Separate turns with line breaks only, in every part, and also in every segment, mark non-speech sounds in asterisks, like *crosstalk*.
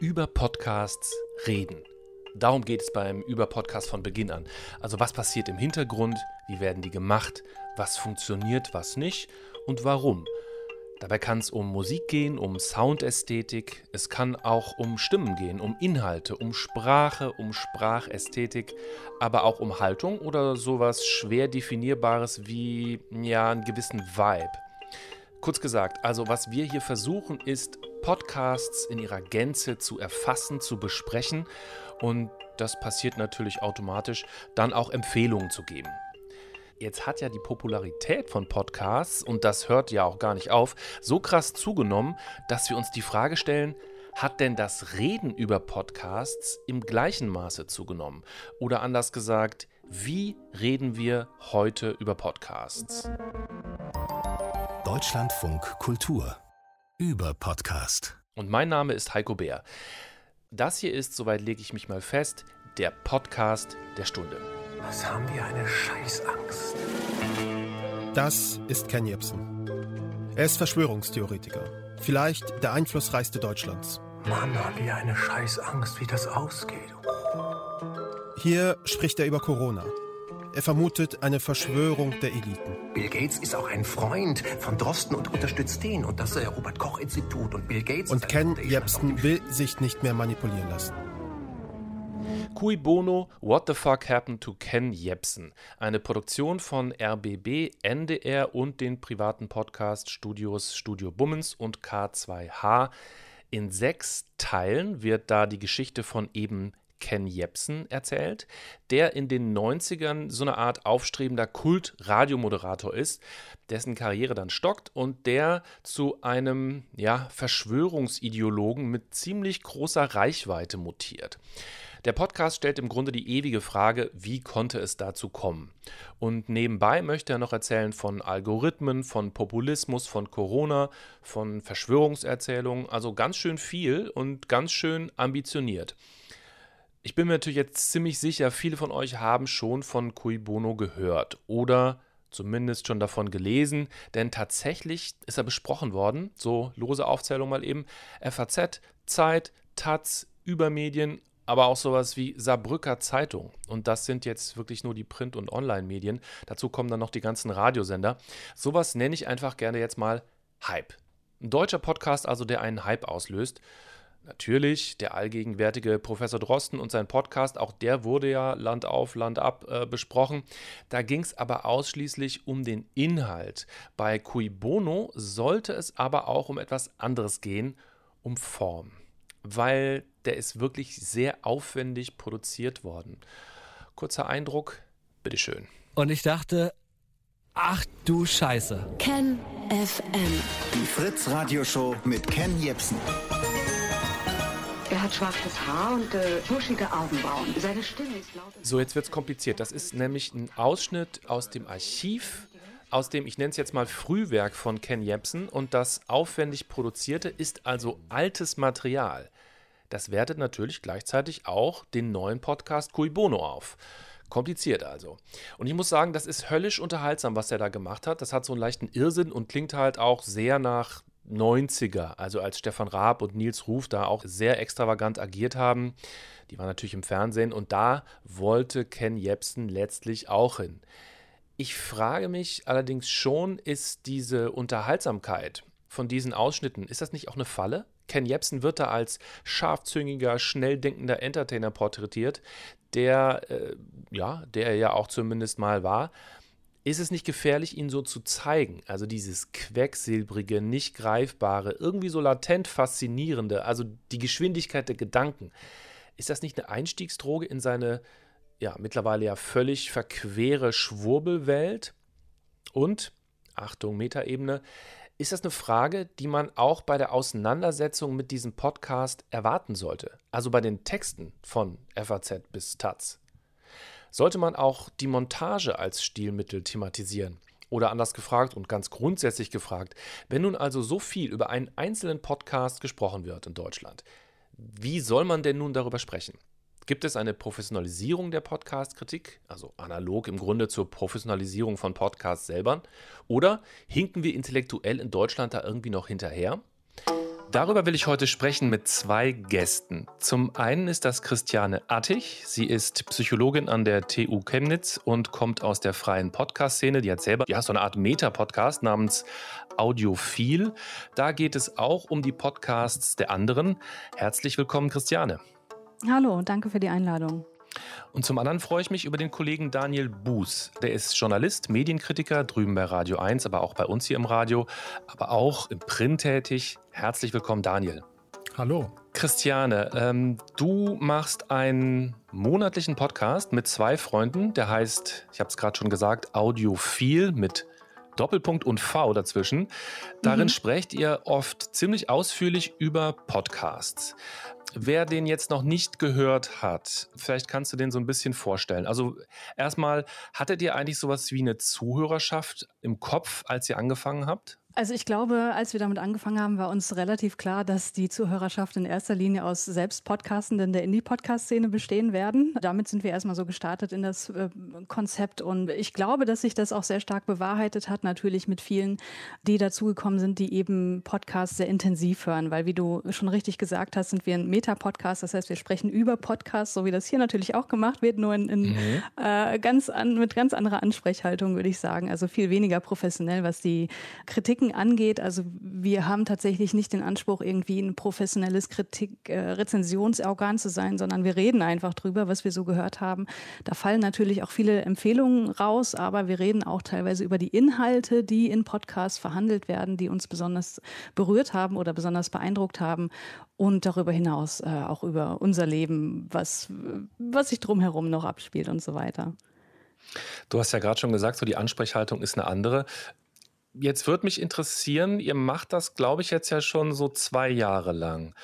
über Podcasts reden. Darum geht es beim Über-Podcast von Beginn an. Also was passiert im Hintergrund, wie werden die gemacht, was funktioniert, was nicht und warum. Dabei kann es um Musik gehen, um Soundästhetik, es kann auch um Stimmen gehen, um Inhalte, um Sprache, um Sprachästhetik, aber auch um Haltung oder sowas schwer definierbares wie ja einen gewissen Vibe. Kurz gesagt, also was wir hier versuchen ist Podcasts in ihrer Gänze zu erfassen, zu besprechen und das passiert natürlich automatisch, dann auch Empfehlungen zu geben. Jetzt hat ja die Popularität von Podcasts, und das hört ja auch gar nicht auf, so krass zugenommen, dass wir uns die Frage stellen, hat denn das Reden über Podcasts im gleichen Maße zugenommen? Oder anders gesagt, wie reden wir heute über Podcasts?
Deutschlandfunk Kultur über Podcast.
Und mein Name ist Heiko Bär. Das hier ist, soweit lege ich mich mal fest, der Podcast der Stunde.
Was haben wir eine Scheißangst?
Das ist Ken Jebsen. Er ist Verschwörungstheoretiker. Vielleicht der einflussreichste Deutschlands.
Mann, haben wir eine Scheißangst, wie das ausgeht.
Hier spricht er über Corona. Er vermutet eine Verschwörung der Eliten.
Bill Gates ist auch ein Freund von Drosten und unterstützt den und das äh, Robert Koch Institut und Bill Gates.
Und Ken Jebsen will sich nicht mehr manipulieren lassen.
Cui Bono, What the Fuck Happened to Ken Jebsen? Eine Produktion von RBB, NDR und den privaten Podcast-Studios Studio Bummens und K2H. In sechs Teilen wird da die Geschichte von eben Ken Jebsen erzählt, der in den 90ern so eine Art aufstrebender Kult-Radiomoderator ist, dessen Karriere dann stockt und der zu einem ja, Verschwörungsideologen mit ziemlich großer Reichweite mutiert. Der Podcast stellt im Grunde die ewige Frage, wie konnte es dazu kommen? Und nebenbei möchte er noch erzählen von Algorithmen, von Populismus, von Corona, von Verschwörungserzählungen, also ganz schön viel und ganz schön ambitioniert. Ich bin mir natürlich jetzt ziemlich sicher, viele von euch haben schon von Cui Bono gehört oder zumindest schon davon gelesen, denn tatsächlich ist er besprochen worden, so lose Aufzählung mal eben, FAZ, Zeit, Taz, Übermedien, aber auch sowas wie Saarbrücker Zeitung. Und das sind jetzt wirklich nur die Print- und Online-Medien. Dazu kommen dann noch die ganzen Radiosender. Sowas nenne ich einfach gerne jetzt mal Hype. Ein deutscher Podcast also, der einen Hype auslöst. Natürlich, der allgegenwärtige Professor Drosten und sein Podcast, auch der wurde ja Land auf, Land ab äh, besprochen. Da ging es aber ausschließlich um den Inhalt. Bei Cui Bono sollte es aber auch um etwas anderes gehen, um Form. Weil der ist wirklich sehr aufwendig produziert worden. Kurzer Eindruck, bitteschön.
Und ich dachte, ach du Scheiße.
Ken FM.
Die Fritz Radioshow mit Ken Jebsen.
Hat schwarzes Haar und äh, buschige Augenbrauen. Seine Stimme ist laut.
So, jetzt wird es kompliziert. Das ist nämlich ein Ausschnitt aus dem Archiv, aus dem, ich nenne es jetzt mal Frühwerk von Ken Jebsen. Und das aufwendig produzierte ist also altes Material. Das wertet natürlich gleichzeitig auch den neuen Podcast Cui Bono auf. Kompliziert also. Und ich muss sagen, das ist höllisch unterhaltsam, was er da gemacht hat. Das hat so einen leichten Irrsinn und klingt halt auch sehr nach 90er, also als Stefan Raab und Nils Ruf da auch sehr extravagant agiert haben. Die waren natürlich im Fernsehen und da wollte Ken Jebsen letztlich auch hin. Ich frage mich allerdings schon, ist diese Unterhaltsamkeit von diesen Ausschnitten, ist das nicht auch eine Falle? Ken Jebsen wird da als scharfzüngiger, schnell denkender Entertainer porträtiert, der, äh, ja, der er ja auch zumindest mal war. Ist es nicht gefährlich, ihn so zu zeigen? Also dieses quecksilbrige, nicht greifbare, irgendwie so latent faszinierende, also die Geschwindigkeit der Gedanken. Ist das nicht eine Einstiegsdroge in seine ja mittlerweile ja völlig verquere Schwurbelwelt? Und, Achtung, Metaebene, ist das eine Frage, die man auch bei der Auseinandersetzung mit diesem Podcast erwarten sollte? Also bei den Texten von FAZ bis Taz? Sollte man auch die Montage als Stilmittel thematisieren? Oder anders gefragt und ganz grundsätzlich gefragt, wenn nun also so viel über einen einzelnen Podcast gesprochen wird in Deutschland, wie soll man denn nun darüber sprechen? Gibt es eine Professionalisierung der Podcast-Kritik, also analog im Grunde zur Professionalisierung von Podcasts selber? Oder hinken wir intellektuell in Deutschland da irgendwie noch hinterher? Darüber will ich heute sprechen mit zwei Gästen. Zum einen ist das Christiane Attich. Sie ist Psychologin an der TU Chemnitz und kommt aus der freien Podcast-Szene. Die hat selber ja, so eine Art Meta-Podcast namens Audiophil. Da geht es auch um die Podcasts der anderen. Herzlich willkommen, Christiane.
Hallo, danke für die Einladung.
Und zum anderen freue ich mich über den Kollegen Daniel Buß. Der ist Journalist, Medienkritiker, drüben bei Radio 1, aber auch bei uns hier im Radio, aber auch im Print tätig. Herzlich willkommen, Daniel.
Hallo.
Christiane, ähm, du machst einen monatlichen Podcast mit zwei Freunden, der heißt, ich habe es gerade schon gesagt, Audiophil mit Doppelpunkt und V dazwischen. Darin mhm. sprecht ihr oft ziemlich ausführlich über Podcasts. Wer den jetzt noch nicht gehört hat, vielleicht kannst du den so ein bisschen vorstellen. Also erstmal, hattet ihr eigentlich sowas wie eine Zuhörerschaft im Kopf, als ihr angefangen habt?
Also ich glaube, als wir damit angefangen haben, war uns relativ klar, dass die Zuhörerschaft in erster Linie aus selbst Podcastenden der Indie-Podcast-Szene bestehen werden. Damit sind wir erstmal so gestartet in das äh, Konzept und ich glaube, dass sich das auch sehr stark bewahrheitet hat, natürlich mit vielen, die dazugekommen sind, die eben Podcasts sehr intensiv hören, weil wie du schon richtig gesagt hast, sind wir ein Meta-Podcast, das heißt, wir sprechen über Podcasts, so wie das hier natürlich auch gemacht wird, nur in, in mhm. äh, ganz an, mit ganz anderer Ansprechhaltung, würde ich sagen. Also viel weniger professionell, was die Kritiken Kritiken angeht, also wir haben tatsächlich nicht den Anspruch, irgendwie ein professionelles Kritik-Rezensionsorgan äh, zu sein, sondern wir reden einfach drüber, was wir so gehört haben. Da fallen natürlich auch viele Empfehlungen raus, aber wir reden auch teilweise über die Inhalte, die in Podcasts verhandelt werden, die uns besonders berührt haben oder besonders beeindruckt haben und darüber hinaus äh, auch über unser Leben, was, was sich drumherum noch abspielt und so weiter.
Du hast ja gerade schon gesagt, so die Ansprechhaltung ist eine andere. Jetzt würde mich interessieren, ihr macht das, glaube ich, jetzt ja schon so zwei Jahre lang.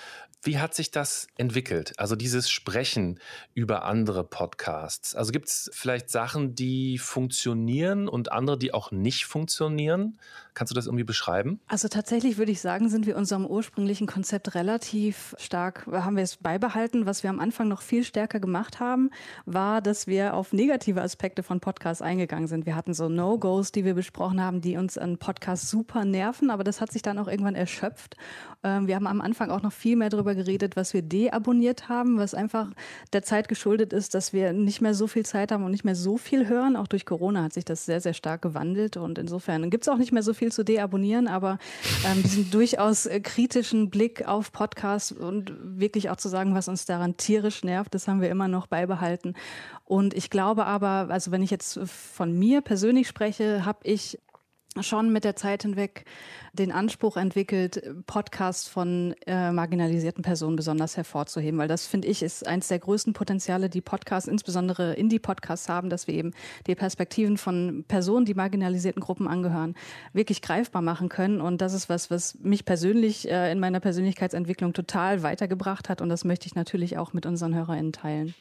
Wie hat sich das entwickelt? Also dieses Sprechen über andere Podcasts. Also gibt es vielleicht Sachen, die funktionieren und andere, die auch nicht funktionieren? Kannst du das irgendwie beschreiben?
Also tatsächlich würde ich sagen, sind wir unserem ursprünglichen Konzept relativ stark, haben wir es beibehalten. Was wir am Anfang noch viel stärker gemacht haben, war, dass wir auf negative Aspekte von Podcasts eingegangen sind. Wir hatten so No-Gos, die wir besprochen haben, die uns an Podcasts super nerven, aber das hat sich dann auch irgendwann erschöpft. Ähm, wir haben am Anfang auch noch viel mehr darüber geredet, was wir deabonniert haben, was einfach der Zeit geschuldet ist, dass wir nicht mehr so viel Zeit haben und nicht mehr so viel hören. Auch durch Corona hat sich das sehr, sehr stark gewandelt und insofern gibt es auch nicht mehr so viel viel zu deabonnieren, aber ähm, diesen *laughs* durchaus äh, kritischen Blick auf Podcasts und wirklich auch zu sagen, was uns daran tierisch nervt, das haben wir immer noch beibehalten. Und ich glaube aber, also wenn ich jetzt von mir persönlich spreche, habe ich schon mit der Zeit hinweg den Anspruch entwickelt, Podcasts von äh, marginalisierten Personen besonders hervorzuheben, weil das finde ich ist eines der größten Potenziale, die Podcasts, insbesondere Indie-Podcasts haben, dass wir eben die Perspektiven von Personen, die marginalisierten Gruppen angehören, wirklich greifbar machen können. Und das ist was, was mich persönlich äh, in meiner Persönlichkeitsentwicklung total weitergebracht hat. Und das möchte ich natürlich auch mit unseren HörerInnen teilen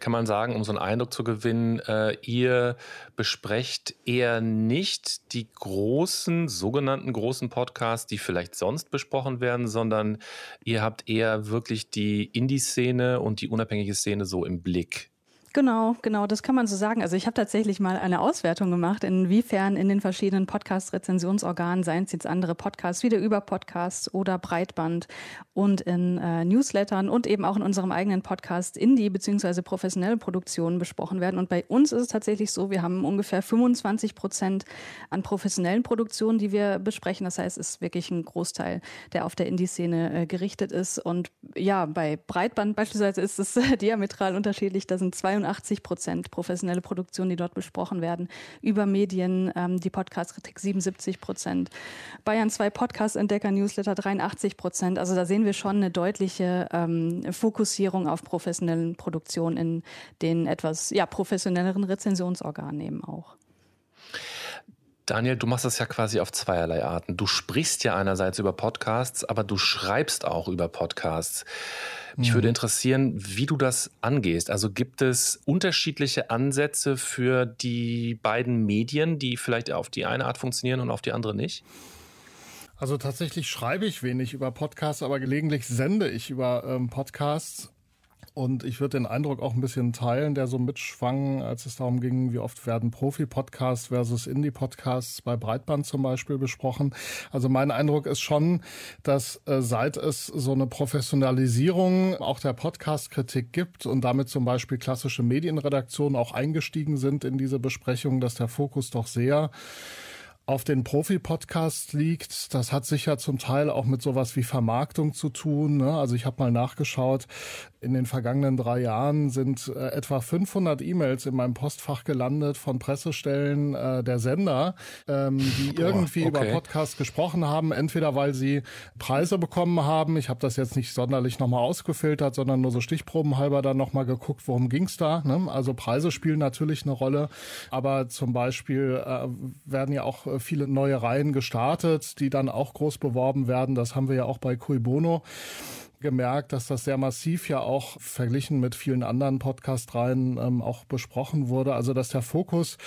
kann man sagen, um so einen Eindruck zu gewinnen, äh, ihr besprecht eher nicht die großen, sogenannten großen Podcasts, die vielleicht sonst besprochen werden, sondern ihr habt eher wirklich die Indie-Szene und die unabhängige Szene so im Blick.
Genau, genau, das kann man so sagen. Also ich habe tatsächlich mal eine Auswertung gemacht, inwiefern in den verschiedenen Podcast-Rezensionsorganen, seien es jetzt andere Podcasts, wieder über Podcasts oder Breitband und in äh, Newslettern und eben auch in unserem eigenen Podcast Indie bzw. professionelle Produktionen besprochen werden. Und bei uns ist es tatsächlich so, wir haben ungefähr 25 Prozent an professionellen Produktionen, die wir besprechen. Das heißt, es ist wirklich ein Großteil, der auf der Indie-Szene äh, gerichtet ist. Und ja, bei Breitband beispielsweise ist es *laughs* diametral unterschiedlich. Da sind 82 85 Prozent professionelle Produktionen, die dort besprochen werden. Über Medien ähm, die Podcast-Kritik 77 Prozent. Bayern 2 Podcast-Entdecker-Newsletter 83 Prozent. Also da sehen wir schon eine deutliche ähm, Fokussierung auf professionellen Produktionen in den etwas ja, professionelleren Rezensionsorganen eben auch.
Daniel, du machst das ja quasi auf zweierlei Arten. Du sprichst ja einerseits über Podcasts, aber du schreibst auch über Podcasts. Mich würde mhm. interessieren, wie du das angehst. Also gibt es unterschiedliche Ansätze für die beiden Medien, die vielleicht auf die eine Art funktionieren und auf die andere nicht?
Also tatsächlich schreibe ich wenig über Podcasts, aber gelegentlich sende ich über ähm, Podcasts.
Und ich würde den Eindruck auch ein bisschen teilen, der so mitschwang, als es darum ging, wie oft werden Profi-Podcasts versus Indie-Podcasts bei Breitband zum Beispiel besprochen. Also mein Eindruck ist schon, dass äh, seit es so eine Professionalisierung auch der Podcast-Kritik gibt und damit zum Beispiel klassische Medienredaktionen auch eingestiegen sind in diese Besprechung, dass der Fokus doch sehr auf den Profi-Podcast liegt. Das hat sicher zum Teil auch mit sowas wie Vermarktung zu tun. Ne? Also ich habe mal nachgeschaut, in den vergangenen drei Jahren sind äh, etwa 500 E-Mails in meinem Postfach gelandet von Pressestellen äh, der Sender, ähm, die Boah, irgendwie okay. über Podcasts gesprochen haben, entweder weil sie Preise bekommen haben. Ich habe das jetzt nicht sonderlich nochmal ausgefiltert, sondern nur so stichprobenhalber dann nochmal geguckt, worum ging's da. Ne? Also Preise spielen natürlich eine Rolle, aber zum Beispiel äh, werden ja auch äh, viele neue Reihen gestartet, die dann auch groß beworben werden. Das haben wir ja auch bei Cui Bono gemerkt, dass das sehr massiv ja auch verglichen mit vielen anderen Podcast-Reihen ähm, auch besprochen wurde. Also dass der Fokus,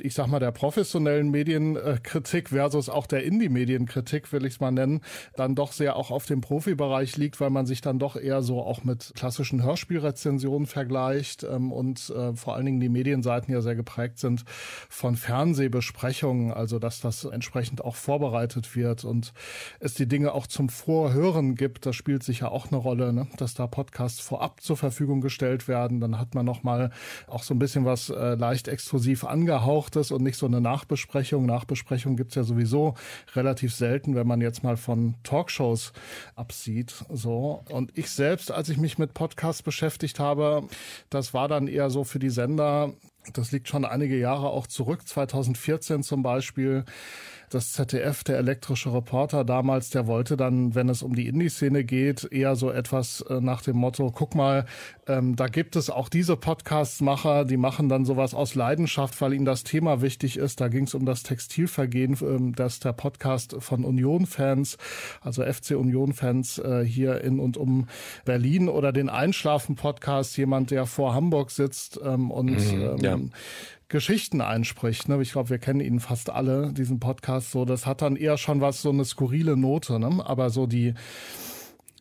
ich sag mal, der professionellen Medienkritik versus auch der Indie-Medienkritik, will ich es mal nennen, dann doch sehr auch auf dem Profibereich liegt, weil man sich dann doch eher so auch mit klassischen Hörspielrezensionen vergleicht ähm, und äh, vor allen Dingen die Medienseiten ja sehr geprägt sind von Fernsehbesprechungen, also dass das entsprechend auch vorbereitet wird und es die Dinge auch zum Vorhören gibt. Das spielt sich ja auch eine Rolle, ne? dass da Podcasts vorab zur Verfügung gestellt werden. Dann hat man noch mal auch so ein bisschen was äh, leicht exklusiv angehauchtes und nicht so eine Nachbesprechung. Nachbesprechung gibt's ja sowieso relativ selten, wenn man jetzt mal von Talkshows absieht. So. Und ich selbst, als ich mich mit Podcasts beschäftigt habe, das war dann eher so für die Sender, das liegt schon einige Jahre auch zurück, 2014 zum Beispiel das ZDF, der elektrische Reporter damals, der wollte dann, wenn es um die Indie-Szene geht, eher so etwas äh, nach dem Motto, guck mal, ähm, da gibt es auch diese Podcast-Macher, die machen dann sowas aus Leidenschaft, weil ihnen das Thema wichtig ist. Da ging es um das Textilvergehen, ähm, dass der Podcast von Union-Fans, also FC Union-Fans äh, hier in und um Berlin oder den Einschlafen-Podcast, jemand, der vor Hamburg sitzt ähm, und mhm, ähm, ja Geschichten einspricht. Ne? Ich glaube, wir kennen ihn fast alle, diesen Podcast. So, das hat dann eher schon was, so eine skurrile Note. Ne? Aber so die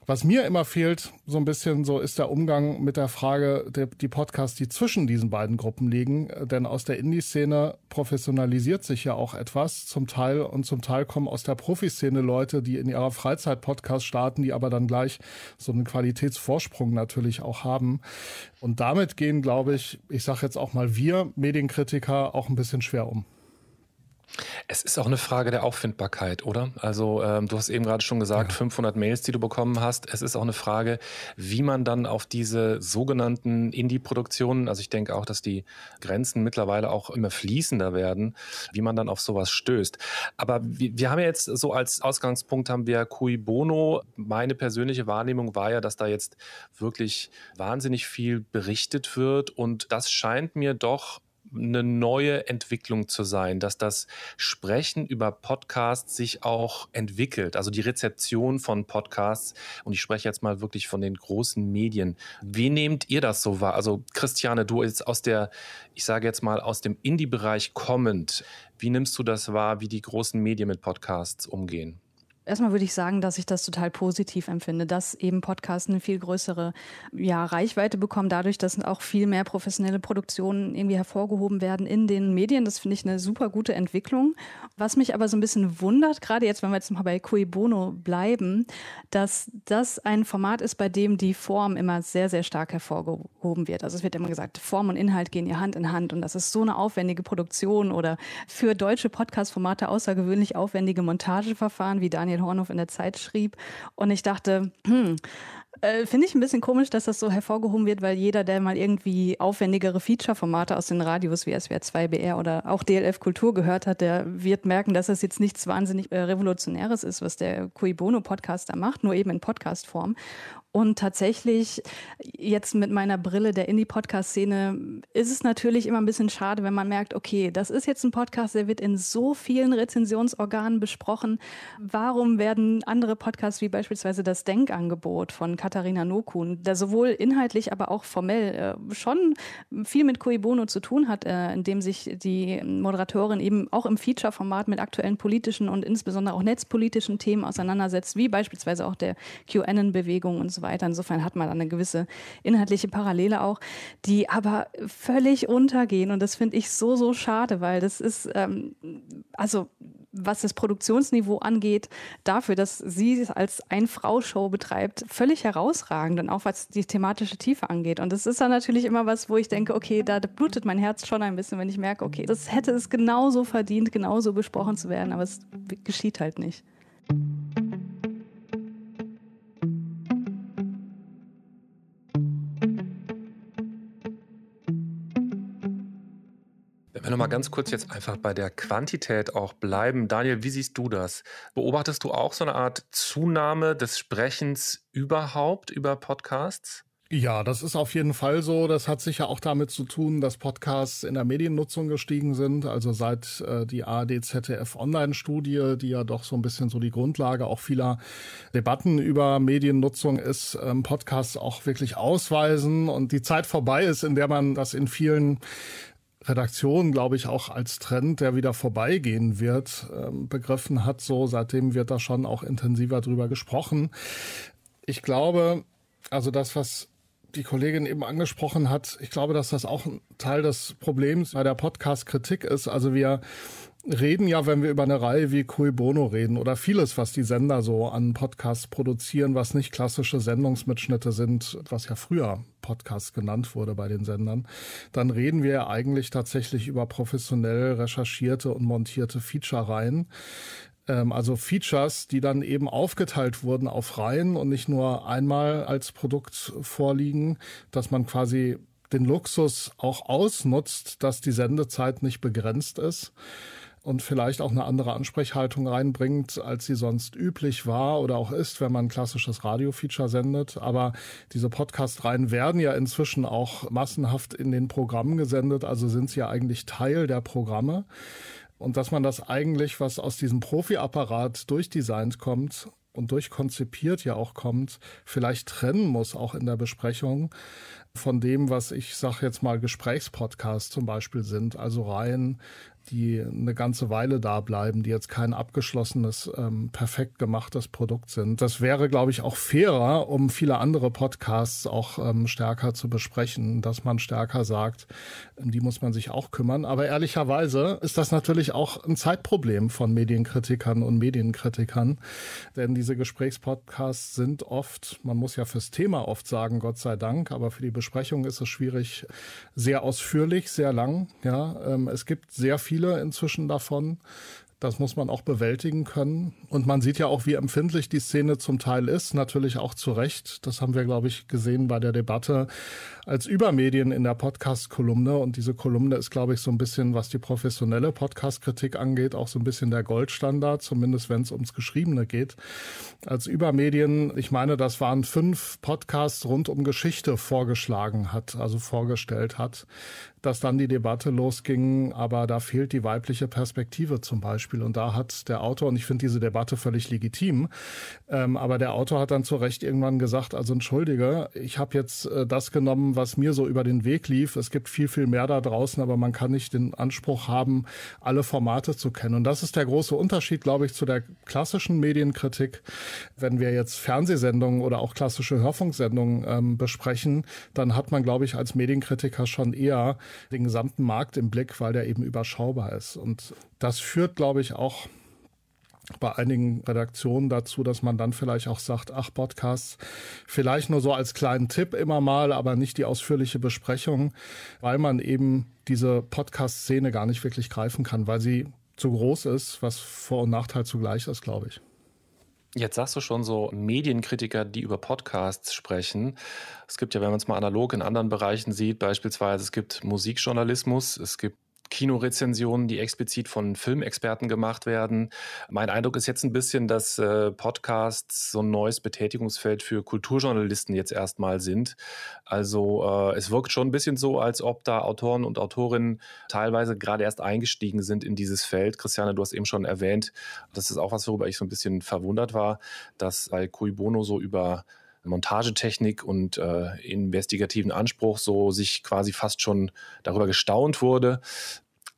was mir immer fehlt, so ein bisschen so, ist der Umgang mit der Frage, der, die Podcasts, die zwischen diesen beiden Gruppen liegen. Denn aus der Indie-Szene professionalisiert sich ja auch etwas zum Teil und zum Teil kommen aus der Profiszene Leute, die in ihrer Freizeit Podcasts starten, die aber dann gleich so einen Qualitätsvorsprung natürlich auch haben. Und damit gehen, glaube ich, ich sage jetzt auch mal wir Medienkritiker auch ein bisschen schwer um.
Es ist auch eine Frage der Auffindbarkeit, oder? Also ähm, du hast eben gerade schon gesagt, ja. 500 Mails, die du bekommen hast. Es ist auch eine Frage, wie man dann auf diese sogenannten Indie-Produktionen, also ich denke auch, dass die Grenzen mittlerweile auch immer fließender werden, wie man dann auf sowas stößt. Aber wir, wir haben ja jetzt so als Ausgangspunkt haben wir Cui Bono. Meine persönliche Wahrnehmung war ja, dass da jetzt wirklich wahnsinnig viel berichtet wird und das scheint mir doch eine neue Entwicklung zu sein, dass das Sprechen über Podcasts sich auch entwickelt, also die Rezeption von Podcasts. Und ich spreche jetzt mal wirklich von den großen Medien. Wie nehmt ihr das so wahr? Also Christiane, du jetzt aus der, ich sage jetzt mal aus dem Indie-Bereich kommend, wie nimmst du das wahr, wie die großen Medien mit Podcasts umgehen?
Erstmal würde ich sagen, dass ich das total positiv empfinde, dass eben Podcasts eine viel größere ja, Reichweite bekommen, dadurch, dass auch viel mehr professionelle Produktionen irgendwie hervorgehoben werden in den Medien. Das finde ich eine super gute Entwicklung. Was mich aber so ein bisschen wundert, gerade jetzt, wenn wir jetzt mal bei Cui Bono bleiben, dass das ein Format ist, bei dem die Form immer sehr, sehr stark hervorgehoben wird. Also es wird immer gesagt, Form und Inhalt gehen hier Hand in Hand und das ist so eine aufwendige Produktion oder für deutsche Podcast-Formate außergewöhnlich aufwendige Montageverfahren, wie Daniel Daniel Hornhoff in der Zeit schrieb. Und ich dachte, hm, äh, Finde ich ein bisschen komisch, dass das so hervorgehoben wird, weil jeder, der mal irgendwie aufwendigere Feature-Formate aus den Radios wie SWR 2 BR oder auch DLF Kultur gehört hat, der wird merken, dass das jetzt nichts wahnsinnig äh, Revolutionäres ist, was der Cui Bono Podcast macht, nur eben in Podcast-Form. Und tatsächlich, jetzt mit meiner Brille der Indie-Podcast-Szene, ist es natürlich immer ein bisschen schade, wenn man merkt, okay, das ist jetzt ein Podcast, der wird in so vielen Rezensionsorganen besprochen. Warum werden andere Podcasts wie beispielsweise das Denkangebot von Katharina Nokun, der sowohl inhaltlich, aber auch formell äh, schon viel mit Cui Bono zu tun hat, äh, indem sich die Moderatorin eben auch im Feature-Format mit aktuellen politischen und insbesondere auch netzpolitischen Themen auseinandersetzt, wie beispielsweise auch der QAnon-Bewegung und so weiter weiter. Insofern hat man eine gewisse inhaltliche Parallele auch, die aber völlig untergehen. Und das finde ich so, so schade, weil das ist, ähm, also was das Produktionsniveau angeht, dafür, dass sie es als Ein-Frau-Show betreibt, völlig herausragend und auch was die thematische Tiefe angeht. Und das ist dann natürlich immer was, wo ich denke, okay, da blutet mein Herz schon ein bisschen, wenn ich merke, okay, das hätte es genauso verdient, genauso besprochen zu werden, aber es geschieht halt nicht.
Wenn wir mal ganz kurz jetzt einfach bei der Quantität auch bleiben. Daniel, wie siehst du das? Beobachtest du auch so eine Art Zunahme des Sprechens überhaupt über Podcasts?
Ja, das ist auf jeden Fall so. Das hat sicher auch damit zu tun, dass Podcasts in der Mediennutzung gestiegen sind. Also seit äh, die ARD ZDF Online-Studie, die ja doch so ein bisschen so die Grundlage auch vieler Debatten über Mediennutzung ist, ähm, Podcasts auch wirklich ausweisen und die Zeit vorbei ist, in der man das in vielen Redaktion, glaube ich, auch als Trend, der wieder vorbeigehen wird, ähm, begriffen hat. So, seitdem wird da schon auch intensiver drüber gesprochen. Ich glaube, also das, was die Kollegin eben angesprochen hat, ich glaube, dass das auch ein Teil des Problems bei der Podcast-Kritik ist. Also wir reden ja, wenn wir über eine Reihe wie Cui Bono reden oder vieles, was die Sender so an Podcasts produzieren, was nicht klassische Sendungsmitschnitte sind, was ja früher Podcast genannt wurde bei den Sendern, dann reden wir eigentlich tatsächlich über professionell recherchierte und montierte Feature-Reihen ähm, also Features, die dann eben aufgeteilt wurden auf Reihen und nicht nur einmal als Produkt vorliegen, dass man quasi den Luxus auch ausnutzt, dass die Sendezeit nicht begrenzt ist und vielleicht auch eine andere Ansprechhaltung reinbringt, als sie sonst üblich war oder auch ist, wenn man ein klassisches Radio-Feature sendet. Aber diese Podcast-Reihen werden ja inzwischen auch massenhaft in den Programmen gesendet, also sind sie ja eigentlich Teil der Programme. Und dass man das eigentlich, was aus diesem Profi-Apparat durchdesignt kommt und durchkonzipiert ja auch kommt, vielleicht trennen muss, auch in der Besprechung von dem, was ich sage jetzt mal Gesprächspodcasts zum Beispiel sind, also Reihen, die eine ganze Weile da bleiben, die jetzt kein abgeschlossenes, ähm, perfekt gemachtes Produkt sind. Das wäre, glaube ich, auch fairer, um viele andere Podcasts auch ähm, stärker zu besprechen, dass man stärker sagt, die muss man sich auch kümmern. Aber ehrlicherweise ist das natürlich auch ein Zeitproblem von Medienkritikern und Medienkritikern, denn diese Gesprächspodcasts sind oft, man muss ja fürs Thema oft sagen, Gott sei Dank, aber für die Besprechung ist es schwierig, sehr ausführlich, sehr lang. Ja, ähm, es gibt sehr viele inzwischen davon. Das muss man auch bewältigen können. Und man sieht ja auch, wie empfindlich die Szene zum Teil ist. Natürlich auch zu Recht. Das haben wir, glaube ich, gesehen bei der Debatte als Übermedien in der Podcast-Kolumne. Und diese Kolumne ist, glaube ich, so ein bisschen, was die professionelle Podcast-Kritik angeht, auch so ein bisschen der Goldstandard, zumindest wenn es ums Geschriebene geht. Als Übermedien, ich meine, das waren fünf Podcasts rund um Geschichte vorgeschlagen hat, also vorgestellt hat dass dann die Debatte losging, aber da fehlt die weibliche Perspektive zum Beispiel. Und da hat der Autor, und ich finde diese Debatte völlig legitim, ähm, aber der Autor hat dann zu Recht irgendwann gesagt, also entschuldige, ich habe jetzt äh, das genommen, was mir so über den Weg lief. Es gibt viel, viel mehr da draußen, aber man kann nicht den Anspruch haben, alle Formate zu kennen. Und das ist der große Unterschied, glaube ich, zu der klassischen Medienkritik. Wenn wir jetzt Fernsehsendungen oder auch klassische Hörfunksendungen ähm, besprechen, dann hat man, glaube ich, als Medienkritiker schon eher den gesamten Markt im Blick, weil der eben überschaubar ist. Und das führt, glaube ich, auch bei einigen Redaktionen dazu, dass man dann vielleicht auch sagt, ach, Podcasts, vielleicht nur so als kleinen Tipp immer mal, aber nicht die ausführliche Besprechung, weil man eben diese Podcast-Szene gar nicht wirklich greifen kann, weil sie zu groß ist, was Vor- und Nachteil zugleich ist, glaube ich.
Jetzt sagst du schon so Medienkritiker, die über Podcasts sprechen. Es gibt ja, wenn man es mal analog in anderen Bereichen sieht, beispielsweise es gibt Musikjournalismus, es gibt Kinorezensionen, die explizit von Filmexperten gemacht werden. Mein Eindruck ist jetzt ein bisschen, dass äh, Podcasts so ein neues Betätigungsfeld für Kulturjournalisten jetzt erstmal sind. Also äh, es wirkt schon ein bisschen so, als ob da Autoren und Autorinnen teilweise gerade erst eingestiegen sind in dieses Feld. Christiane, du hast eben schon erwähnt, das ist auch was, worüber ich so ein bisschen verwundert war, dass bei Cui Bono so über Montagetechnik und äh, investigativen Anspruch so sich quasi fast schon darüber gestaunt wurde.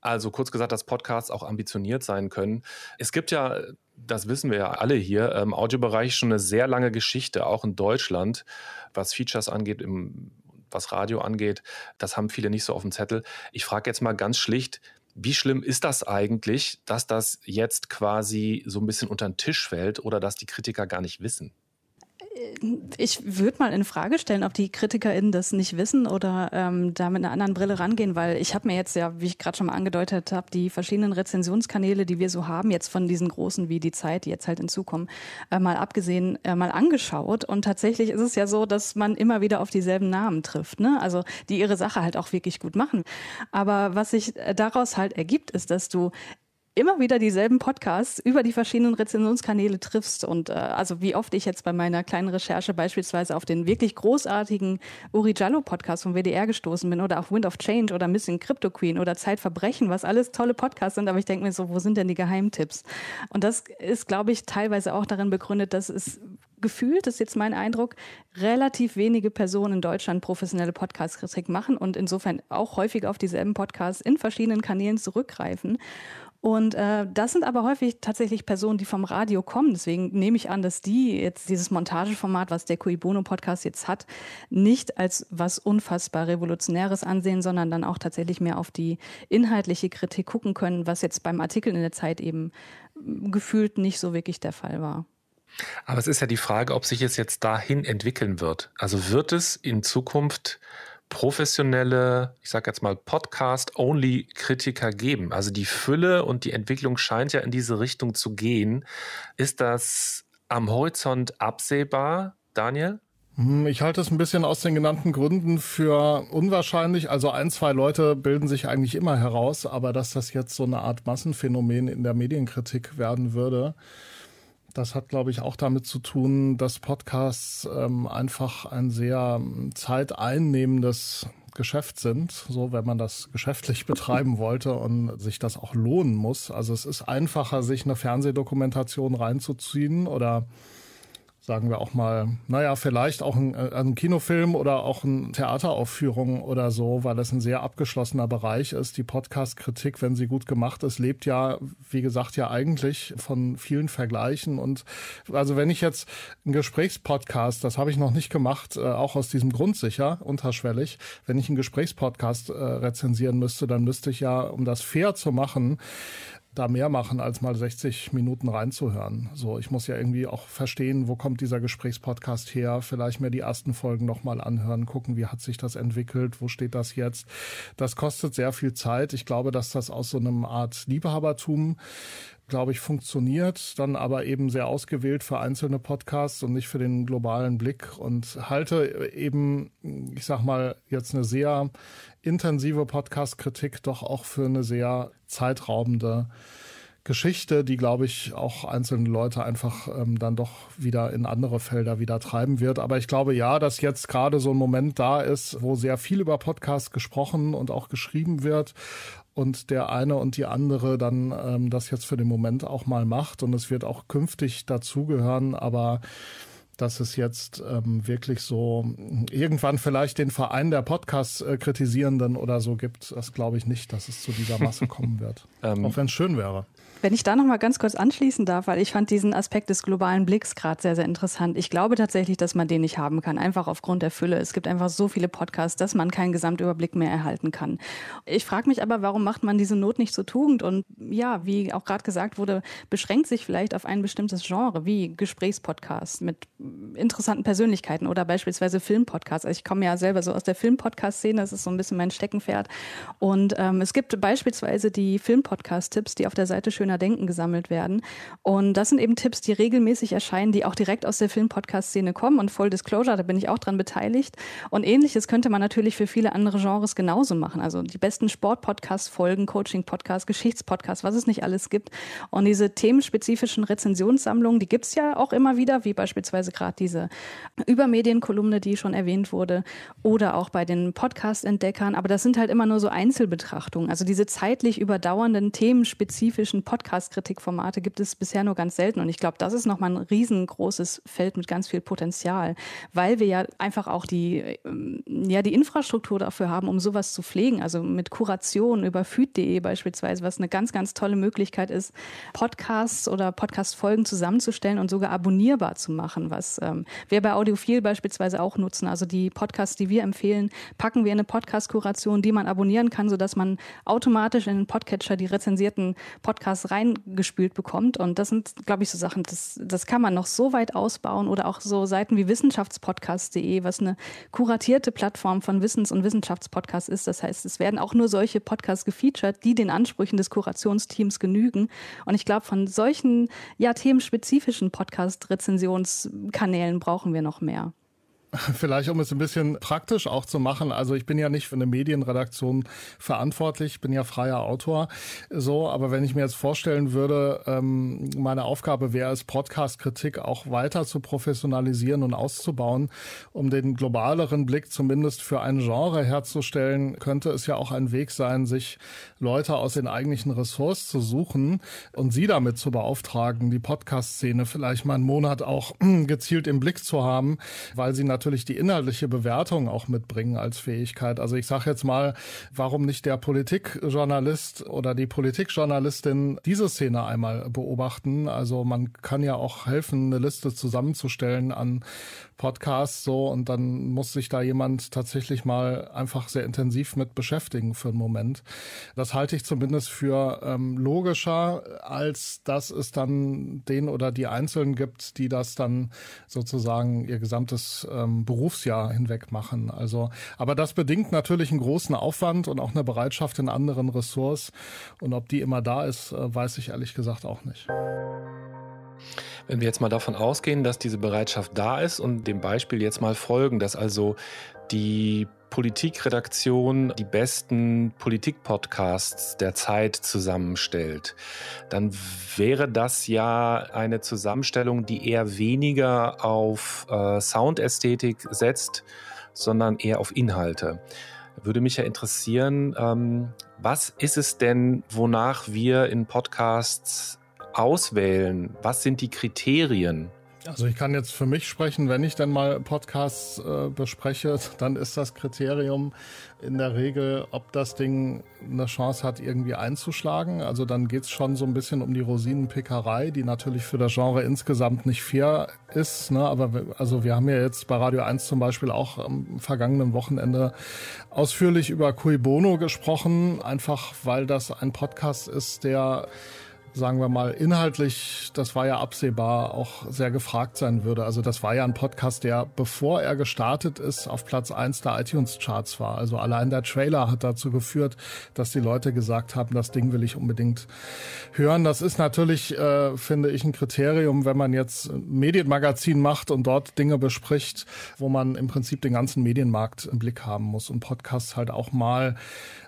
Also kurz gesagt, dass Podcasts auch ambitioniert sein können. Es gibt ja das wissen wir ja alle hier, im Audiobereich schon eine sehr lange Geschichte, auch in Deutschland, was Features angeht, im, was Radio angeht. Das haben viele nicht so auf dem Zettel. Ich frage jetzt mal ganz schlicht, wie schlimm ist das eigentlich, dass das jetzt quasi so ein bisschen unter den Tisch fällt oder dass die Kritiker gar nicht wissen?
Ich würde mal in Frage stellen, ob die KritikerInnen das nicht wissen oder ähm, da mit einer anderen Brille rangehen, weil ich habe mir jetzt ja, wie ich gerade schon mal angedeutet habe, die verschiedenen Rezensionskanäle, die wir so haben, jetzt von diesen großen wie die Zeit, die jetzt halt hinzukommen, äh, mal abgesehen, äh, mal angeschaut. Und tatsächlich ist es ja so, dass man immer wieder auf dieselben Namen trifft, ne? Also die ihre Sache halt auch wirklich gut machen. Aber was sich äh, daraus halt ergibt, ist, dass du immer wieder dieselben Podcasts über die verschiedenen Rezensionskanäle triffst. Und äh, also wie oft ich jetzt bei meiner kleinen Recherche beispielsweise auf den wirklich großartigen Uri Jallo Podcast vom WDR gestoßen bin oder auf Wind of Change oder Missing Crypto Queen oder Zeitverbrechen, was alles tolle Podcasts sind. Aber ich denke mir so, wo sind denn die Geheimtipps? Und das ist, glaube ich, teilweise auch darin begründet, dass es gefühlt, ist jetzt mein Eindruck, relativ wenige Personen in Deutschland professionelle Podcast-Kritik machen und insofern auch häufig auf dieselben Podcasts in verschiedenen Kanälen zurückgreifen. Und äh, das sind aber häufig tatsächlich Personen, die vom Radio kommen. Deswegen nehme ich an, dass die jetzt dieses Montageformat, was der Cui Bono Podcast jetzt hat, nicht als was unfassbar Revolutionäres ansehen, sondern dann auch tatsächlich mehr auf die inhaltliche Kritik gucken können, was jetzt beim Artikel in der Zeit eben gefühlt nicht so wirklich der Fall war.
Aber es ist ja die Frage, ob sich es jetzt dahin entwickeln wird. Also wird es in Zukunft professionelle, ich sage jetzt mal Podcast-Only-Kritiker geben. Also die Fülle und die Entwicklung scheint ja in diese Richtung zu gehen. Ist das am Horizont absehbar, Daniel?
Hm, ich halte es ein bisschen aus den genannten Gründen für unwahrscheinlich. Also ein, zwei Leute bilden sich eigentlich immer heraus, aber dass das jetzt so eine Art Massenphänomen in der Medienkritik werden würde, das hat, glaube ich, auch damit zu tun, dass Podcasts ähm, einfach ein sehr ähm, zeiteinnehmendes Geschäft sind, so wenn man das geschäftlich *laughs* betreiben wollte und sich das auch lohnen muss. Also es ist einfacher, sich eine Fernsehdokumentation reinzuziehen oder sagen wir auch mal, naja, vielleicht auch ein, äh, ein Kinofilm oder auch eine Theateraufführung oder so, weil es ein sehr abgeschlossener Bereich ist. Die Podcast-Kritik, wenn sie gut gemacht ist, lebt ja, wie gesagt, ja eigentlich von vielen Vergleichen. Und also wenn ich jetzt einen Gesprächspodcast, das habe ich noch nicht gemacht, äh, auch aus diesem Grund sicher, unterschwellig, wenn ich einen Gesprächspodcast äh, rezensieren müsste, dann müsste ich ja, um das fair zu machen, da mehr machen, als mal 60 Minuten reinzuhören. So, ich muss ja irgendwie auch verstehen, wo kommt dieser Gesprächspodcast her, vielleicht mir die ersten Folgen nochmal anhören, gucken, wie hat sich das entwickelt, wo steht das jetzt. Das kostet sehr viel Zeit. Ich glaube, dass das aus so einem Art Liebhabertum glaube ich, funktioniert, dann aber eben sehr ausgewählt für einzelne Podcasts und nicht für den globalen Blick und halte eben, ich sag mal, jetzt eine sehr intensive Podcast-Kritik doch auch für eine sehr zeitraubende Geschichte, die, glaube ich, auch einzelne Leute einfach ähm, dann doch wieder in andere Felder wieder treiben wird. Aber ich glaube ja, dass jetzt gerade so ein Moment da ist, wo sehr viel über Podcasts gesprochen und auch geschrieben wird und der eine und die andere dann ähm, das jetzt für den Moment auch mal macht und es wird auch künftig dazugehören, aber dass es jetzt ähm, wirklich so irgendwann vielleicht den Verein der Podcast-Kritisierenden oder so gibt. Das glaube ich nicht, dass es zu dieser Masse kommen wird. *laughs* ähm, Auch wenn es schön wäre.
Wenn ich da noch mal ganz kurz anschließen darf, weil ich fand diesen Aspekt des globalen Blicks gerade sehr, sehr interessant. Ich glaube tatsächlich, dass man den nicht haben kann, einfach aufgrund der Fülle. Es gibt einfach so viele Podcasts, dass man keinen Gesamtüberblick mehr erhalten kann. Ich frage mich aber, warum macht man diese Not nicht zur Tugend? Und ja, wie auch gerade gesagt wurde, beschränkt sich vielleicht auf ein bestimmtes Genre, wie Gesprächspodcasts mit interessanten Persönlichkeiten oder beispielsweise Filmpodcasts. Also ich komme ja selber so aus der Filmpodcast-Szene, das ist so ein bisschen mein Steckenpferd. Und ähm, es gibt beispielsweise die Filmpodcast-Tipps, die auf der Seite schön Schöner Denken gesammelt werden. Und das sind eben Tipps, die regelmäßig erscheinen, die auch direkt aus der Film-Podcast-Szene kommen. Und Full Disclosure, da bin ich auch dran beteiligt. Und ähnliches könnte man natürlich für viele andere Genres genauso machen. Also die besten Sport-Podcast-Folgen, Coaching-Podcast, Geschichts-Podcast, was es nicht alles gibt. Und diese themenspezifischen Rezensionssammlungen, die gibt es ja auch immer wieder, wie beispielsweise gerade diese Übermedienkolumne, die schon erwähnt wurde, oder auch bei den Podcast-Entdeckern. Aber das sind halt immer nur so Einzelbetrachtungen. Also diese zeitlich überdauernden, themenspezifischen Podcast-Kritikformate gibt es bisher nur ganz selten. Und ich glaube, das ist nochmal ein riesengroßes Feld mit ganz viel Potenzial, weil wir ja einfach auch die, ähm, ja, die Infrastruktur dafür haben, um sowas zu pflegen. Also mit Kuration über feed.de beispielsweise, was eine ganz, ganz tolle Möglichkeit ist, Podcasts oder Podcast-Folgen zusammenzustellen und sogar abonnierbar zu machen, was ähm, wir bei Audiophil beispielsweise auch nutzen. Also die Podcasts, die wir empfehlen, packen wir in eine Podcast-Kuration, die man abonnieren kann, sodass man automatisch in den Podcatcher die rezensierten Podcasts reingespült bekommt. Und das sind, glaube ich, so Sachen, das, das kann man noch so weit ausbauen oder auch so Seiten wie wissenschaftspodcast.de, was eine kuratierte Plattform von Wissens- und Wissenschaftspodcasts ist. Das heißt, es werden auch nur solche Podcasts gefeatured, die den Ansprüchen des Kurationsteams genügen. Und ich glaube, von solchen ja themenspezifischen Podcast-Rezensionskanälen brauchen wir noch mehr. *laughs*
Vielleicht, um es ein bisschen praktisch auch zu machen. Also ich bin ja nicht für eine Medienredaktion verantwortlich, bin ja freier Autor. So, aber wenn ich mir jetzt vorstellen würde, ähm, meine Aufgabe wäre es, Podcast-Kritik auch weiter zu professionalisieren und auszubauen, um den globaleren Blick zumindest für ein Genre herzustellen, könnte es ja auch ein Weg sein, sich Leute aus den eigentlichen Ressorts zu suchen und sie damit zu beauftragen, die Podcast-Szene vielleicht mal einen Monat auch *clears throat* gezielt im Blick zu haben, weil sie natürlich die inhaltliche Bewertung auch mitbringen als Fähigkeit. Also ich sage jetzt mal, warum nicht der Politikjournalist oder die Politikjournalistin diese Szene einmal beobachten? Also man kann ja auch helfen, eine Liste zusammenzustellen an Podcasts so und dann muss sich da jemand tatsächlich mal einfach sehr intensiv mit beschäftigen für einen Moment. Das halte ich zumindest für ähm, logischer, als dass es dann den oder die Einzelnen gibt, die das dann sozusagen ihr gesamtes ähm, Berufsjahr hinweg machen. Also, aber das bedingt natürlich einen großen Aufwand und auch eine Bereitschaft in anderen Ressorts. Und ob die immer da ist, äh, weiß ich ehrlich gesagt auch nicht.
Wenn wir jetzt mal davon ausgehen, dass diese Bereitschaft da ist und dem Beispiel jetzt mal folgen, dass also die Politikredaktion die besten Politikpodcasts der Zeit zusammenstellt, dann wäre das ja eine Zusammenstellung, die eher weniger auf äh, Soundästhetik setzt, sondern eher auf Inhalte. Würde mich ja interessieren, ähm, was ist es denn, wonach wir in Podcasts auswählen? Was sind die Kriterien?
Also ich kann jetzt für mich sprechen, wenn ich dann mal Podcasts äh, bespreche, dann ist das Kriterium in der Regel, ob das Ding eine Chance hat, irgendwie einzuschlagen. Also dann geht's schon so ein bisschen um die Rosinenpickerei, die natürlich für das Genre insgesamt nicht fair ist. Ne? Aber also wir haben ja jetzt bei Radio 1 zum Beispiel auch am vergangenen Wochenende ausführlich über Cui Bono gesprochen, einfach weil das ein Podcast ist, der sagen wir mal, inhaltlich, das war ja absehbar, auch sehr gefragt sein würde. Also das war ja ein Podcast, der, bevor er gestartet ist, auf Platz eins der iTunes-Charts war. Also allein der Trailer hat dazu geführt, dass die Leute gesagt haben, das Ding will ich unbedingt hören. Das ist natürlich, äh, finde ich, ein Kriterium, wenn man jetzt Medienmagazin macht und dort Dinge bespricht, wo man im Prinzip den ganzen Medienmarkt im Blick haben muss und Podcasts halt auch mal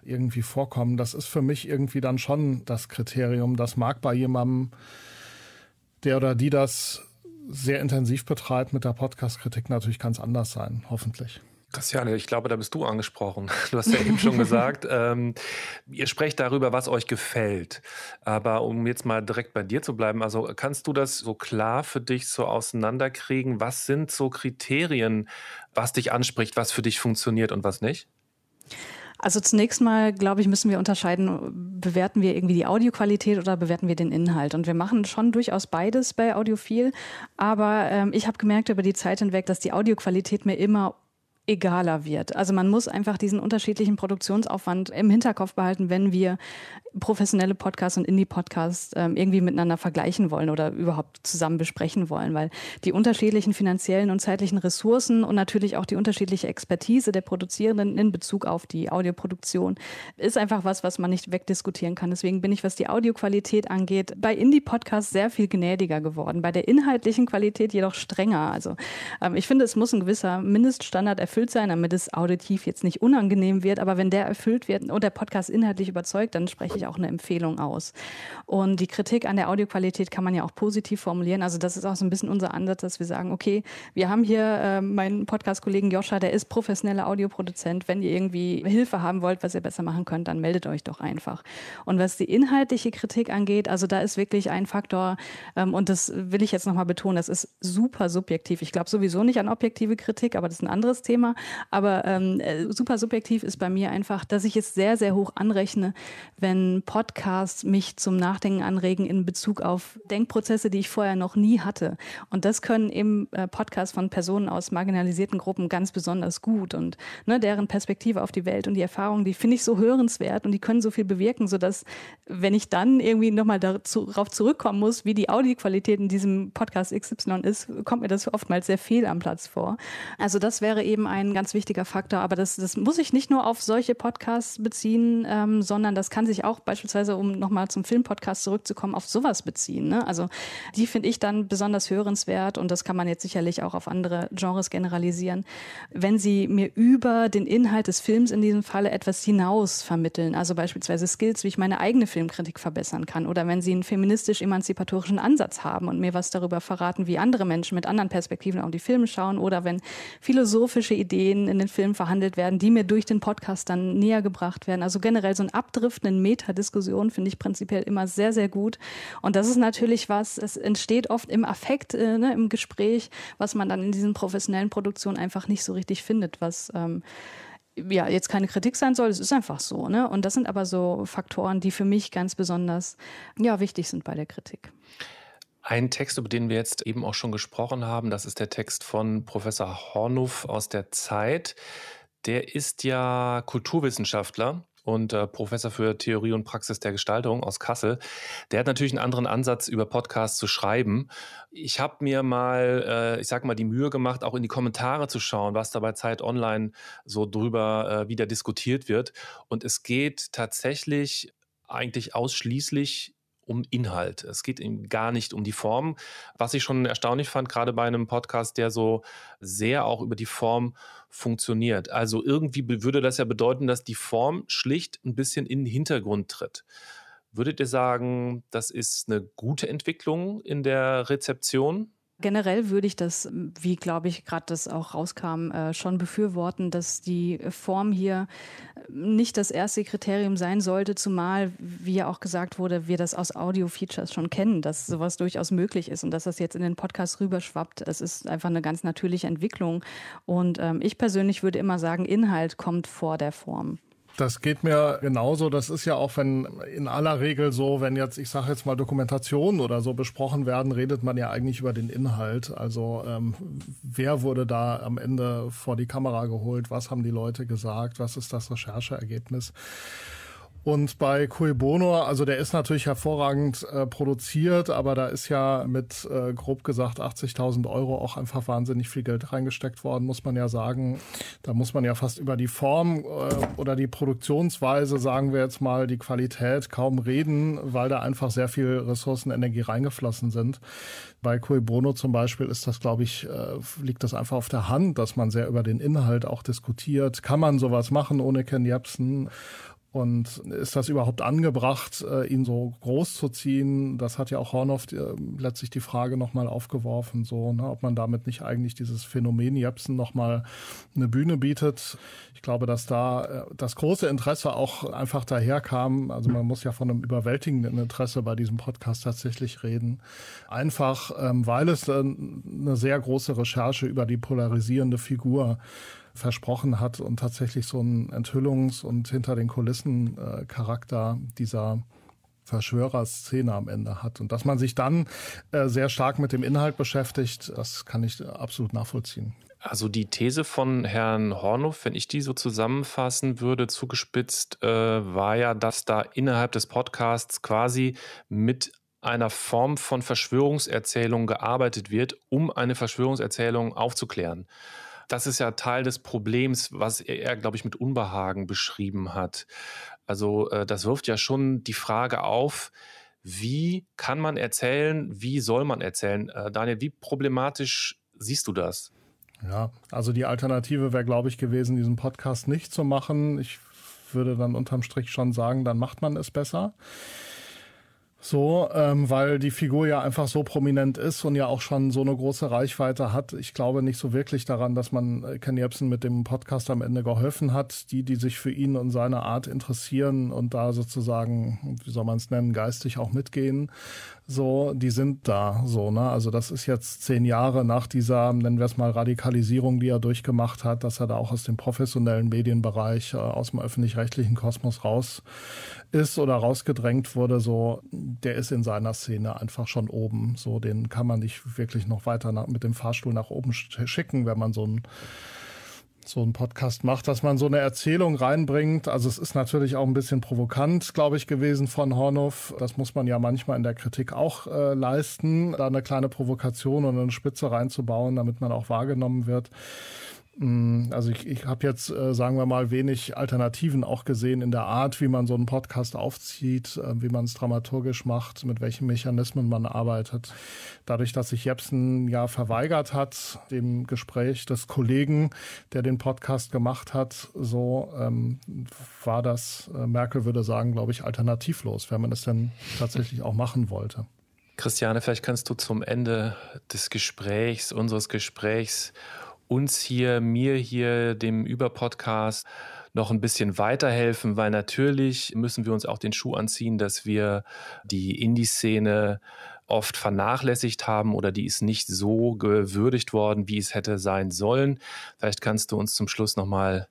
irgendwie vorkommen. Das ist für mich irgendwie dann schon das Kriterium. Das mag bei jemandem, der oder die das sehr intensiv betreibt, mit der Podcast-Kritik natürlich ganz anders sein, hoffentlich.
Christiane, ich glaube, da bist du angesprochen. *laughs* Du hast ja eben schon gesagt, ähm, ihr sprecht darüber, was euch gefällt. Aber um jetzt mal direkt bei dir zu bleiben, also kannst du das so klar für dich so auseinanderkriegen? Was sind so Kriterien, was dich anspricht, was für dich funktioniert und was nicht?
Also zunächst mal, glaube ich, müssen wir unterscheiden, bewerten wir irgendwie die Audioqualität oder bewerten wir den Inhalt. Und wir machen schon durchaus beides bei Audiophil. Aber ähm, ich habe gemerkt über die Zeit hinweg, dass die Audioqualität mir immer egaler wird. Also man muss einfach diesen unterschiedlichen Produktionsaufwand im Hinterkopf behalten, wenn wir professionelle Podcasts und Indie-Podcasts ähm, irgendwie miteinander vergleichen wollen oder überhaupt zusammen besprechen wollen, weil die unterschiedlichen finanziellen und zeitlichen Ressourcen und natürlich auch die unterschiedliche Expertise der Produzierenden in Bezug auf die Audioproduktion ist einfach was, was man nicht wegdiskutieren kann. Deswegen bin ich, was die Audioqualität angeht, bei Indie-Podcasts sehr viel gnädiger geworden, bei der inhaltlichen Qualität jedoch strenger. Also ähm, ich finde, es muss ein gewisser Mindeststandard erfüllt erfüllt sein, damit es auditiv jetzt nicht unangenehm wird. Aber wenn der erfüllt wird und der Podcast inhaltlich überzeugt, dann spreche ich auch eine Empfehlung aus. Und die Kritik an der Audioqualität kann man ja auch positiv formulieren. Also das ist auch so ein bisschen unser Ansatz, dass wir sagen, okay, wir haben hier äh, meinen Podcast-Kollegen Joscha, der ist professioneller Audioproduzent. Wenn ihr irgendwie Hilfe haben wollt, was ihr besser machen könnt, dann meldet euch doch einfach. Und was die inhaltliche Kritik angeht, also da ist wirklich ein Faktor, ähm, und das will ich jetzt nochmal betonen, das ist super subjektiv. Ich glaube sowieso nicht an objektive Kritik, aber das ist ein anderes Thema. Aber ähm, äh, super subjektiv ist bei mir einfach, dass ich es sehr, sehr hoch anrechne, wenn Podcasts mich zum Nachdenken anregen in Bezug auf Denkprozesse, die ich vorher noch nie hatte. Und das können eben äh, Podcasts von Personen aus marginalisierten Gruppen ganz besonders gut. Und ne, deren Perspektive auf die Welt und die Erfahrungen, die finde ich so hörenswert und die können so viel bewirken, sodass, wenn ich dann irgendwie nochmal darauf zurückkommen muss, wie die Audioqualität in diesem Podcast XY ist, kommt mir das oftmals sehr fehl am Platz vor. Also das wäre eben ein ganz wichtiger Faktor. Aber das, das muss ich nicht nur auf solche Podcasts beziehen, ähm, sondern das kann sich auch beispielsweise, um nochmal zum Filmpodcast zurückzukommen, auf sowas beziehen. Ne? Also die finde ich dann besonders hörenswert und das kann man jetzt sicherlich auch auf andere Genres generalisieren, wenn sie mir über den Inhalt des Films in diesem Falle etwas hinaus vermitteln. Also beispielsweise Skills, wie ich meine eigene Filmkritik verbessern kann oder wenn sie einen feministisch-emanzipatorischen Ansatz haben und mir was darüber verraten, wie andere Menschen mit anderen Perspektiven auf die Filme schauen oder wenn philosophische Ideen in den Filmen verhandelt werden, die mir durch den Podcast dann näher gebracht werden. Also generell so ein Abdriften in Metadiskussionen finde ich prinzipiell immer sehr, sehr gut. Und das ist natürlich was, es entsteht oft im Affekt, äh, ne, im Gespräch, was man dann in diesen professionellen Produktionen einfach nicht so richtig findet, was ähm, ja, jetzt keine Kritik sein soll, es ist einfach so. Ne? Und das sind aber so Faktoren, die für mich ganz besonders ja, wichtig sind bei der Kritik.
Ein Text, über den wir jetzt eben auch schon gesprochen haben, das ist der Text von Professor Hornuff aus der Zeit. Der ist ja Kulturwissenschaftler und äh, Professor für Theorie und Praxis der Gestaltung aus Kassel. Der hat natürlich einen anderen Ansatz, über Podcasts zu schreiben. Ich habe mir mal, äh, ich sag mal, die Mühe gemacht, auch in die Kommentare zu schauen, was da bei Zeit Online so drüber äh, wieder diskutiert wird. Und es geht tatsächlich eigentlich ausschließlich um Inhalt. Es geht ihm gar nicht um die Form. Was ich schon erstaunlich fand, gerade bei einem Podcast, der so sehr auch über die Form funktioniert. Also irgendwie würde das ja bedeuten, dass die Form schlicht ein bisschen in den Hintergrund tritt. Würdet ihr sagen, das ist eine gute Entwicklung in der Rezeption?
Generell würde ich das, wie glaube ich gerade das auch rauskam, äh, schon befürworten, dass die Form hier nicht das erste Kriterium sein sollte, zumal, wie ja auch gesagt wurde, wir das aus Audio-Features schon kennen, dass sowas durchaus möglich ist und dass das jetzt in den Podcast rüberschwappt. Es ist einfach eine ganz natürliche Entwicklung. Und ähm, ich persönlich würde immer sagen, Inhalt kommt vor der Form.
Das geht mir genauso. Das ist ja auch, wenn in aller Regel so, wenn jetzt, ich sage jetzt mal Dokumentationen oder so besprochen werden, redet man ja eigentlich über den Inhalt. Also ähm, wer wurde da am Ende vor die Kamera geholt? Was haben die Leute gesagt? Was ist das Rechercheergebnis? Und bei Cui Bono, also der ist natürlich hervorragend äh, produziert, aber da ist ja mit äh, grob gesagt 80.000 Euro auch einfach wahnsinnig viel Geld reingesteckt worden, muss man ja sagen. Da muss man ja fast über die Form äh, oder die Produktionsweise, sagen wir jetzt mal, die Qualität kaum reden, weil da einfach sehr viel Ressourcen, Energie reingeflossen sind. Bei Cui Bono zum Beispiel ist das, glaube ich, äh, liegt das einfach auf der Hand, dass man sehr über den Inhalt auch diskutiert. Kann man sowas machen ohne Ken Jebsen? Und ist das überhaupt angebracht, äh, ihn so groß zu ziehen? Das hat ja auch Hornoff äh, letztlich die Frage nochmal aufgeworfen, so, ne, ob man damit nicht eigentlich dieses Phänomen Jepsen nochmal eine Bühne bietet. Ich glaube, dass da äh, das große Interesse auch einfach daherkam. Also man muss ja von einem überwältigenden Interesse bei diesem Podcast tatsächlich reden. Einfach, ähm, weil es eine sehr große Recherche über die polarisierende Figur versprochen hat und tatsächlich so einen Enthüllungs- und hinter den Kulissen äh, Charakter dieser Verschwörerszene am Ende hat. Und dass man sich dann äh, sehr stark mit dem Inhalt beschäftigt, das kann ich absolut nachvollziehen.
Also die These von Herrn Hornow, wenn ich die so zusammenfassen würde, zugespitzt, äh, war ja, dass da innerhalb des Podcasts quasi mit einer Form von Verschwörungserzählung gearbeitet wird, um eine Verschwörungserzählung aufzuklären das ist ja Teil des Problems, was er, glaube ich, mit Unbehagen beschrieben hat. Also äh, das wirft ja schon die Frage auf, wie kann man erzählen, wie soll man erzählen? Äh, Daniel, wie problematisch siehst du das?
Ja, also die Alternative wäre, glaube ich, gewesen, diesen Podcast nicht zu machen. Ich würde dann unterm Strich schon sagen, dann macht man es besser. So, ähm, weil die Figur ja einfach so prominent ist und ja auch schon so eine große Reichweite hat. Ich glaube nicht so wirklich daran, dass man äh, Ken Jebsen mit dem Podcast am Ende geholfen hat. Die, die sich für ihn und seine Art interessieren und da sozusagen, wie soll man es nennen, geistig auch mitgehen, so, die sind da, so, ne? Also das ist jetzt zehn Jahre nach dieser, nennen wir es mal, Radikalisierung, die er durchgemacht hat, dass er da auch aus dem professionellen Medienbereich, äh, aus dem öffentlich-rechtlichen Kosmos raus ist oder rausgedrängt wurde, so, der ist in seiner Szene einfach schon oben. So, den kann man nicht wirklich noch weiter nach, mit dem Fahrstuhl nach oben schicken, wenn man so ein so einen Podcast macht, dass man so eine Erzählung reinbringt. Also es ist natürlich auch ein bisschen provokant, glaube ich, gewesen von Hornow. Das muss man ja manchmal in der Kritik auch äh, leisten, da eine kleine Provokation und eine Spitze reinzubauen, damit man auch wahrgenommen wird. Mm, also ich, ich habe jetzt, äh, sagen wir mal, wenig Alternativen auch gesehen in der Art, wie man so einen Podcast aufzieht, äh, wie man es dramaturgisch macht, mit welchen Mechanismen man arbeitet. Dadurch, dass sich Jepsen ja verweigert hat, dem Gespräch des Kollegen, der den Podcast gemacht hat, so ähm, war das, äh, Merkel würde sagen, glaube ich, alternativlos, wenn man es denn tatsächlich auch machen wollte.
Christiane, vielleicht kannst du zum Ende des Gesprächs, unseres Gesprächs, uns hier, mir hier, dem Überpodcast noch ein bisschen weiterhelfen, weil natürlich müssen wir uns auch den Schuh anziehen, dass wir die Indie-Szene oft vernachlässigt haben oder die ist nicht so gewürdigt worden, wie es hätte sein sollen. Vielleicht kannst du uns zum Schluss nochmal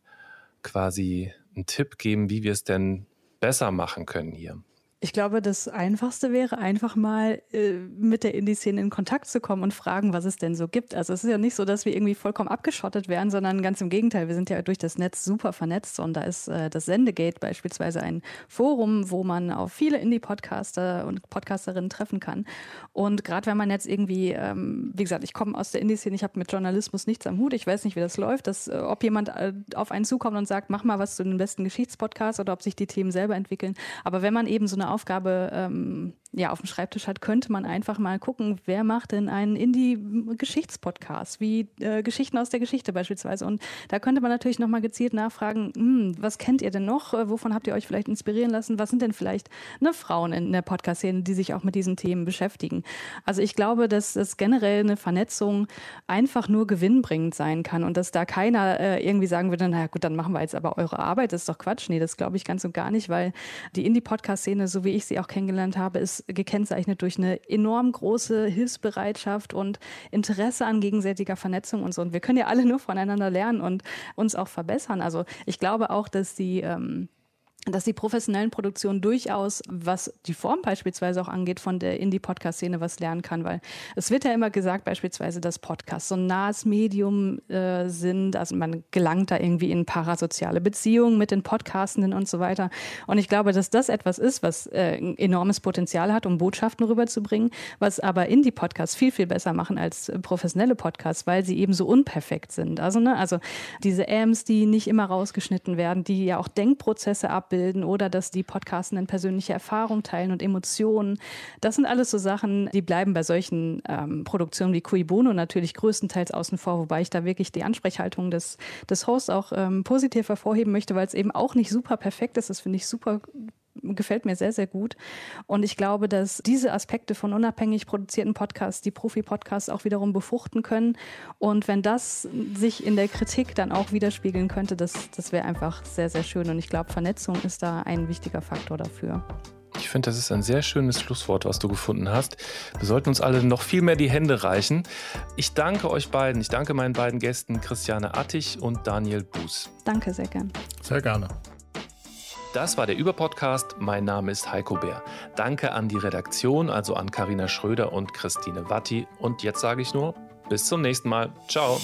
quasi einen Tipp geben, wie wir es denn besser machen können hier.
Ich glaube, das Einfachste wäre einfach mal äh, mit der Indie-Szene in Kontakt zu kommen und fragen, was es denn so gibt. Also es ist ja nicht so, dass wir irgendwie vollkommen abgeschottet wären, sondern ganz im Gegenteil. Wir sind ja durch das Netz super vernetzt und da ist äh, das Sendegate beispielsweise ein Forum, wo man auf viele Indie-Podcaster und Podcasterinnen treffen kann. Und gerade wenn man jetzt irgendwie, ähm, wie gesagt, ich komme aus der Indie-Szene, ich habe mit Journalismus nichts am Hut, ich weiß nicht, wie das läuft, dass, äh, ob jemand äh, auf einen zukommt und sagt, mach mal was zu den besten Geschichtspodcasts oder ob sich die Themen selber entwickeln. Aber wenn man eben so eine Aufgabe ähm, ja, auf dem Schreibtisch hat, könnte man einfach mal gucken, wer macht denn einen Indie-Geschichtspodcast, wie äh, Geschichten aus der Geschichte beispielsweise. Und da könnte man natürlich nochmal gezielt nachfragen, hm, was kennt ihr denn noch? Äh, wovon habt ihr euch vielleicht inspirieren lassen? Was sind denn vielleicht ne, Frauen in der Podcast-Szene, die sich auch mit diesen Themen beschäftigen? Also ich glaube, dass es generell eine Vernetzung einfach nur gewinnbringend sein kann und dass da keiner äh, irgendwie sagen würde, naja gut, dann machen wir jetzt aber eure Arbeit, das ist doch Quatsch. Nee, das glaube ich ganz und gar nicht, weil die Indie-Podcast-Szene, so wie ich sie auch kennengelernt habe, ist gekennzeichnet durch eine enorm große Hilfsbereitschaft und Interesse an gegenseitiger Vernetzung und so. Und wir können ja alle nur voneinander lernen und uns auch verbessern. Also ich glaube auch, dass die ähm, dass die professionellen Produktionen durchaus, was die Form beispielsweise auch angeht, von der Indie-Podcast-Szene was lernen kann, weil es wird ja immer gesagt, beispielsweise, dass Podcasts so ein nahes Medium äh, sind, also man gelangt da irgendwie in parasoziale Beziehungen mit den Podcastenden und so weiter. Und ich glaube, dass das etwas ist, was äh, enormes Potenzial hat, um Botschaften rüberzubringen, was aber Indie-Podcasts viel, viel besser machen als professionelle Podcasts, weil sie eben so unperfekt sind. Also, ne, also diese Ams, die nicht immer rausgeschnitten werden, die ja auch Denkprozesse ab abbilden oder dass die Podcastenden persönliche Erfahrung teilen und Emotionen. Das sind alles so Sachen, die bleiben bei solchen ähm, Produktionen wie Cui Bono natürlich größtenteils außen vor, wobei ich da wirklich die Ansprechhaltung des, des Hosts auch ähm, positiv hervorheben möchte, weil es eben auch nicht super perfekt ist. Das finde ich super gefällt mir sehr, sehr gut. Und ich glaube, dass diese Aspekte von unabhängig produzierten Podcasts die Profi-Podcasts auch wiederum befruchten können. Und wenn das sich in der Kritik dann auch widerspiegeln könnte, das, das wäre einfach sehr, sehr schön. Und ich glaube, Vernetzung ist da ein wichtiger Faktor dafür.
Ich finde, das ist ein sehr schönes Schlusswort, was du gefunden hast. Wir sollten uns alle noch viel mehr die Hände reichen. Ich danke euch beiden. Ich danke meinen beiden Gästen Christiane Attich und Daniel Buß.
Danke sehr gern.
Sehr gerne.
Das war der Überpodcast. Mein Name ist Heiko Bär. Danke an die Redaktion, also an Karina Schröder und Christine Watti. Und jetzt sage ich nur, bis zum nächsten Mal. Ciao.